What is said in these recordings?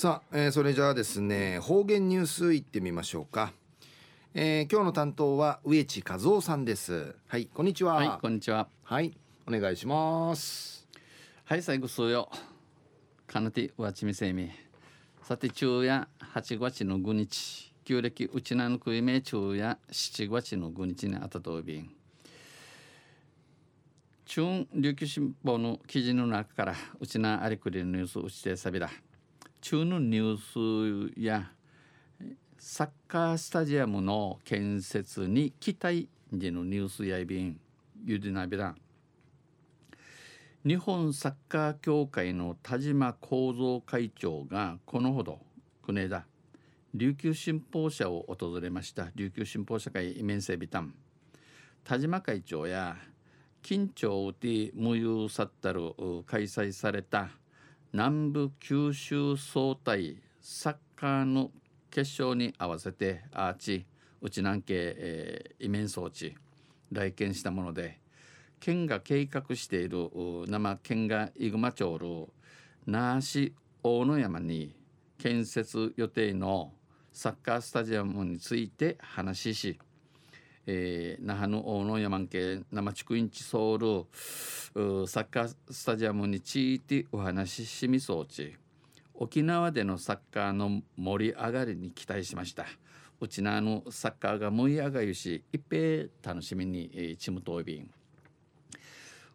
さあ、えー、それじゃあですね方言ニュースいってみましょうか、えー、今日の担当は植地和夫さんです。はいこんにちは。はいこんにちは。はいお願いします。はい最後そうよ。かなてわちみせみさて昼夜8月の5日。旧暦うちなのくいめ昼夜7月の5日にあたとびん。中琉球新報の記事の中からうちなありくりのニュースうちてさびだ中のニュースやサッカースタジアムの建設に期待でのニュースやいびんゆでなびら日本サッカー協会の田島幸三会長がこのほど国枝琉球新報社を訪れました。琉球新報社会面接ビタン田島会長や緊張で無有さったる開催された南部九州総体サッカーの決勝に合わせてアーチ内南系、えー、イメン装置来県したもので県が計画している生県がイグマ町の那覇市大野山に建設予定のサッカースタジアムについて話しし、えー、那覇の大野山県生地区インチソウルサッカースタジアムについてお話ししみそうち。沖縄でのサッカーの盛り上がりに期待しました。うちなのサッカーが盛り上がるし一平楽しみに、えー、チムトービン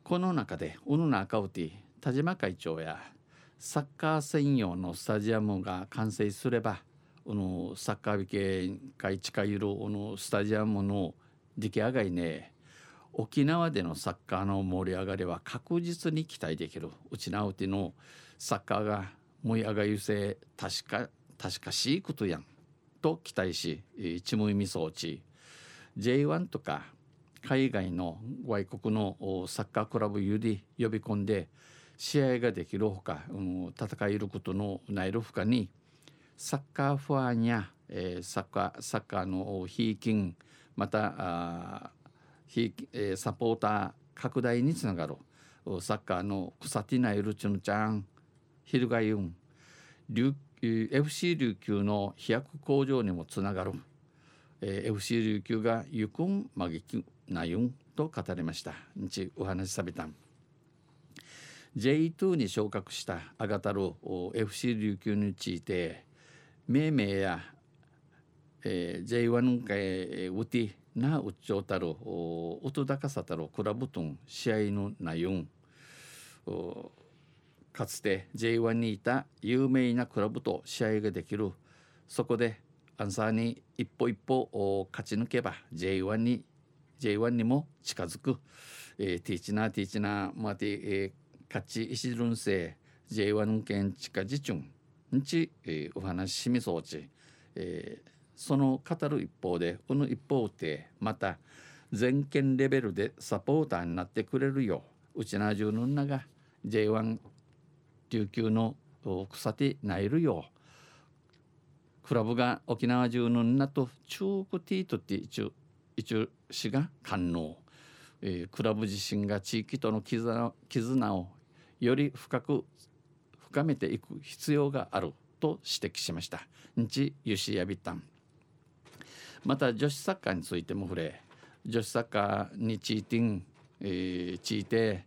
この中で小野中ウティ田島会長やサッカー専用のスタジアムが完成すればこのサッカービケ会近いるこのスタジアムの出来上がりね沖縄でのサッカーの盛り上がりは確実に期待できる。うちなうてのサッカーが盛り上がりせ確か確かしいことやんと期待しちむいみ装置 J1 とか海外の外国のサッカークラブより呼び込んで試合ができるほか、うん、戦えることのないるほかにサッカーファンや、えー、サッカーサッカーのひいきんまたあひ、えー、サポーター拡大につながるサッカーの草ティナイルチュンちゃんヒルガユン FC 琉球の飛躍向上にもつながる、えー、FC 琉球がゆくんまぎきなゆんと語りました。日お話しさびた。ん J2 に昇格したアガタル FC 琉球について命名や、えー、J1 会ウティなうっちょうたるうとだかさたるクラブトン試合の内容。かつて J1 にいた有名なクラブと試合ができる。そこでアンサーに一歩一歩勝ち抜けば J1 に J1 にも近づく、えー、ティーチナーティーチナーまて、えー、勝ち石るんせ J1 県近じちゅんんち、えー、お話しみそうち、えー、その語る一方でこの一方でまた全県レベルでサポーターになってくれるよううちなじゅうのんなが J1 琉球の草手ないるようクラブが沖縄中のんなと中国ティートって一応一応市が官能、えー、クラブ自身が地域との絆絆をより深く深めていく必要があると指摘しました。日ユシヤビタンまた女子サッカーについても触れ女子サッカーについて、えー、ついて、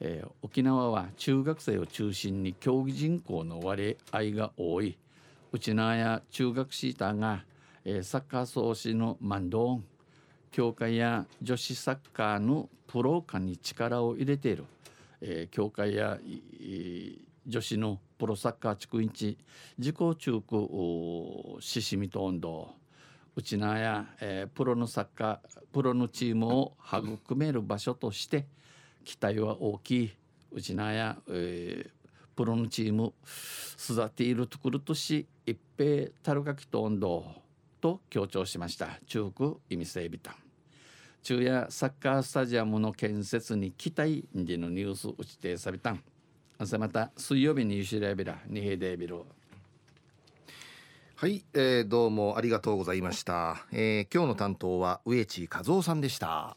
えー、沖縄は中学生を中心に競技人口の割合が多い。内縄や中学シーターが、えー、サッカー創始のマンドーン協会や女子サッカーのプロ化に力を入れている、えー、協会や女子のプロサッカー地区インチ自己中区シシミト運動うちなや、えー、プロのサッカープロのチームを育める場所として期待は大きい。うちなや、えー、プロのチーム育ているところとし一平たるがきと運動と強調しました。中国意味整備団。中夜サッカースタジアムの建設に期待。でのニュース打ちてさびたん。朝また水曜日にゆしらびらにへでびろはい、えー、どうもありがとうございました、えー、今日の担当は植地和夫さんでした。